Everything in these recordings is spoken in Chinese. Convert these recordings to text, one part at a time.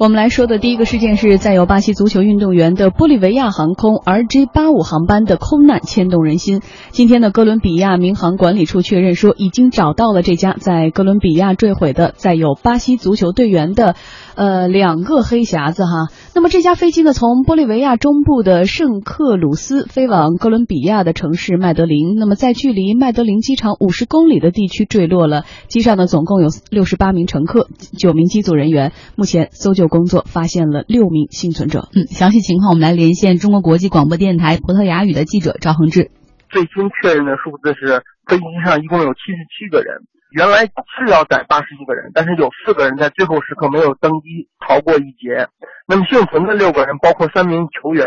我们来说的第一个事件是载有巴西足球运动员的玻利维亚航空 RJ 八五航班的空难牵动人心。今天的哥伦比亚民航管理处确认说，已经找到了这家在哥伦比亚坠毁的载有巴西足球队员的，呃，两个黑匣子哈。那么这架飞机呢，从玻利维亚中部的圣克鲁斯飞往哥伦比亚的城市麦德林。那么在距离麦德林机场五十公里的地区坠落了。机上呢，总共有六十八名乘客，九名机组人员。目前搜救。工作发现了六名幸存者。嗯，详细情况我们来连线中国国际广播电台葡萄牙语的记者赵恒志。最新确认的数字是，飞机上一共有七十七个人，原来是要载八十一个人，但是有四个人在最后时刻没有登机，逃过一劫。那么幸存的六个人包括三名球员、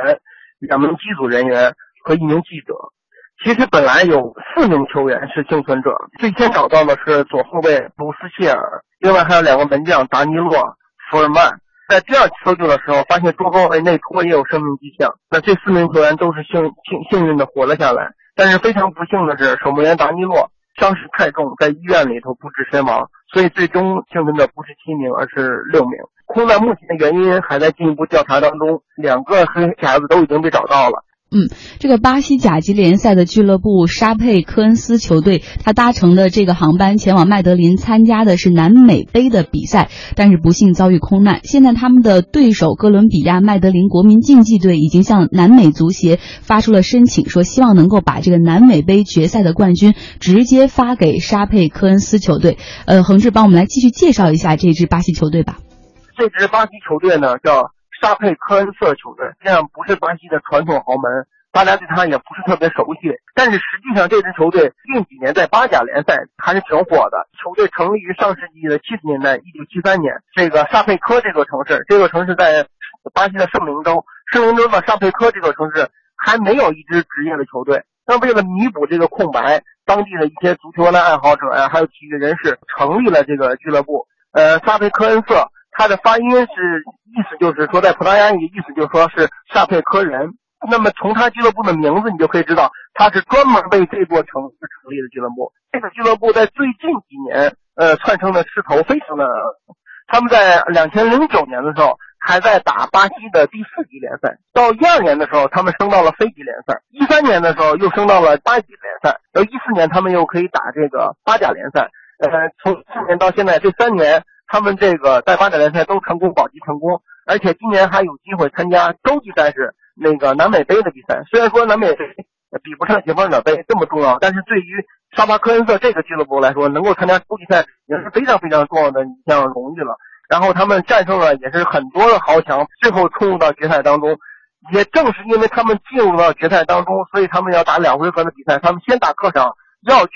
两名机组人员和一名记者。其实本来有四名球员是幸存者，最先找到的是左后卫卢斯谢尔，另外还有两个门将达尼洛、福尔曼。在第二次搜救的时候，发现中后卫内托也有生命迹象。那这四名球员都是幸幸幸运的活了下来，但是非常不幸的是，守门员达尼洛伤势太重，在医院里头不治身亡。所以最终幸存的不是七名，而是六名。空难目前的原因还在进一步调查当中，两个黑匣子都已经被找到了。嗯，这个巴西甲级联赛的俱乐部沙佩科恩斯球队，他搭乘的这个航班前往麦德林参加的是南美杯的比赛，但是不幸遭遇空难。现在他们的对手哥伦比亚麦德林国民竞技队已经向南美足协发出了申请，说希望能够把这个南美杯决赛的冠军直接发给沙佩科恩斯球队。呃，恒志帮我们来继续介绍一下这支巴西球队吧。这支巴西球队呢叫。沙佩科恩瑟球队，这样不是巴西的传统豪门，大家对他也不是特别熟悉。但是实际上，这支球队近几年在巴甲联赛还是挺火的。球队成立于上世纪的七十年代，一九七三年。这个沙佩科这座城市，这座城市在巴西的圣明州。圣明州的沙佩科这座城市还没有一支职业的球队。那为了弥补这个空白，当地的一些足球的爱好者呀，还有体育人士成立了这个俱乐部。呃，沙佩科恩瑟。它的发音是意思就是说，在葡萄牙语意思就是说是萨佩科人。那么从他俱乐部的名字，你就可以知道，他是专门为这座城市成立的俱乐部。这个俱乐部在最近几年，呃，窜升的势头非常的。他们在两千零九年的时候还在打巴西的第四级联赛，到一二年的时候，他们升到了非级联赛，一三年的时候又升到了八级联赛，到一四年他们又可以打这个巴甲联赛。呃，从去年到现在这三年。他们这个在巴甲联赛都成功保级成功，而且今年还有机会参加洲际赛事那个南美杯的比赛。虽然说南美杯比不上解放者杯这么重要，但是对于沙巴科恩瑟这个俱乐部来说，能够参加洲际赛也是非常非常重要的一项荣誉了。然后他们战胜了也是很多的豪强，最后冲入到决赛当中。也正是因为他们进入到决赛当中，所以他们要打两回合的比赛。他们先打客场，要去。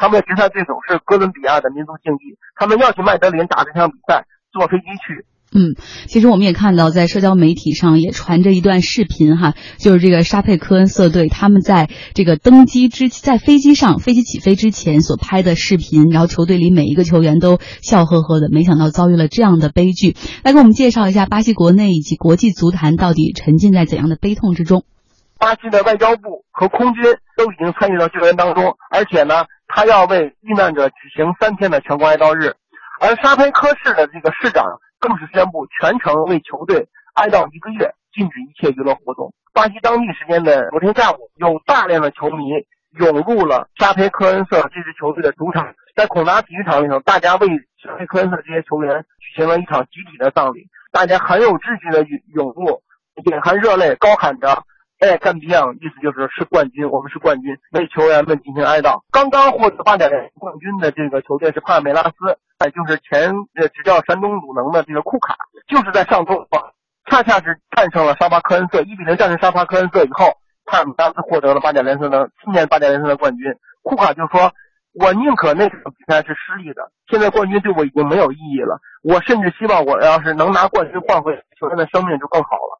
他们的决赛对手是哥伦比亚的民族竞技，他们要去麦德林打这场比赛，坐飞机去。嗯，其实我们也看到，在社交媒体上也传着一段视频哈，就是这个沙佩科恩瑟队他们在这个登机之在飞机上飞机起飞之前所拍的视频，然后球队里每一个球员都笑呵呵的，没想到遭遇了这样的悲剧。来给我们介绍一下巴西国内以及国际足坛到底沉浸在怎样的悲痛之中？巴西的外交部和空军都已经参与到救援当中，而且呢。他要为遇难者举行三天的全国哀悼日，而沙佩科市的这个市长更是宣布全城为球队哀悼一个月，禁止一切娱乐活动。巴西当地时间的昨天下午，有大量的球迷涌入了沙佩科恩瑟这支球队的主场，在孔达体育场里头，大家为沙佩科恩瑟这些球员举行了一场集体的葬礼，大家很有秩序的涌入，眼含热泪，高喊着。哎，干比昂，意思就是是冠军，我们是冠军，为球员们进行哀悼。刚刚获得八甲联赛冠军的这个球队是帕梅拉斯，哎，就是前呃执教山东鲁能的这个库卡，就是在上周，恰恰是战胜了沙巴科恩特，一比零战胜沙巴科恩特以后，帕尔梅拉斯获得了八甲联赛的今年八甲联赛的冠军。库卡就说：“我宁可那场比赛是失利的，现在冠军对我已经没有意义了。我甚至希望我要是能拿冠军换回球员的生命就更好了。”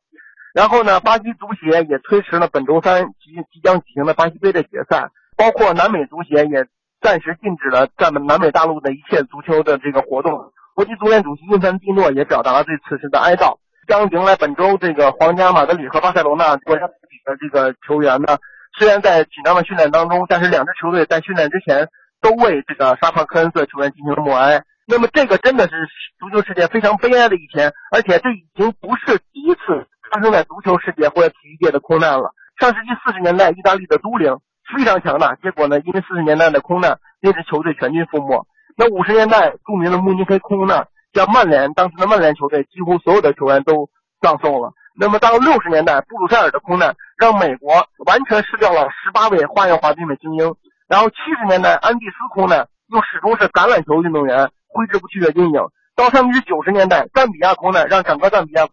然后呢，巴西足协也推迟了本周三即即将举行的巴西杯的决赛，包括南美足协也暂时禁止了在南美大陆的一切足球的这个活动。国际足联主席因凡蒂诺也表达了对此事的哀悼。将迎来本周这个皇家马德里和巴塞罗那国家队的这个球员呢，虽然在紧张的训练当中，但是两支球队在训练之前都为这个沙帕科恩瑟球员进行了默哀。那么这个真的是足球世界非常悲哀的一天，而且这已经不是第一次发生在足球世界或者体育界的空难了。上世纪四十年代，意大利的都灵非常强大，结果呢，因为四十年代的空难，那支球队全军覆没。那五十年代著名的慕尼黑空难，像曼联当时的曼联球队，几乎所有的球员都葬送了。那么到六十年代，布鲁塞尔的空难让美国完全失掉了十八位花样滑冰的精英。然后七十年代安第斯空难又始终是橄榄球运动员挥之不去的阴影。到上世纪九十年代，赞比亚空难让整个赞比亚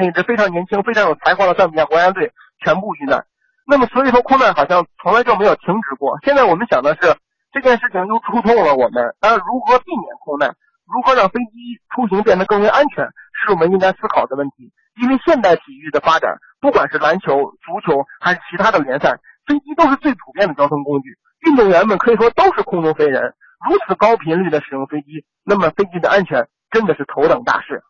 那支非常年轻、非常有才华的赞比亚国家队全部遇难。那么所以说，空难好像从来就没有停止过。现在我们想的是，这件事情又触痛了我们，那如何避免空难？如何让飞机出行变得更为安全，是我们应该思考的问题。因为现代体育的发展，不管是篮球、足球还是其他的联赛，飞机都是最普遍的交通工具。运动员们可以说都是空中飞人，如此高频率的使用飞机，那么飞机的安全真的是头等大事。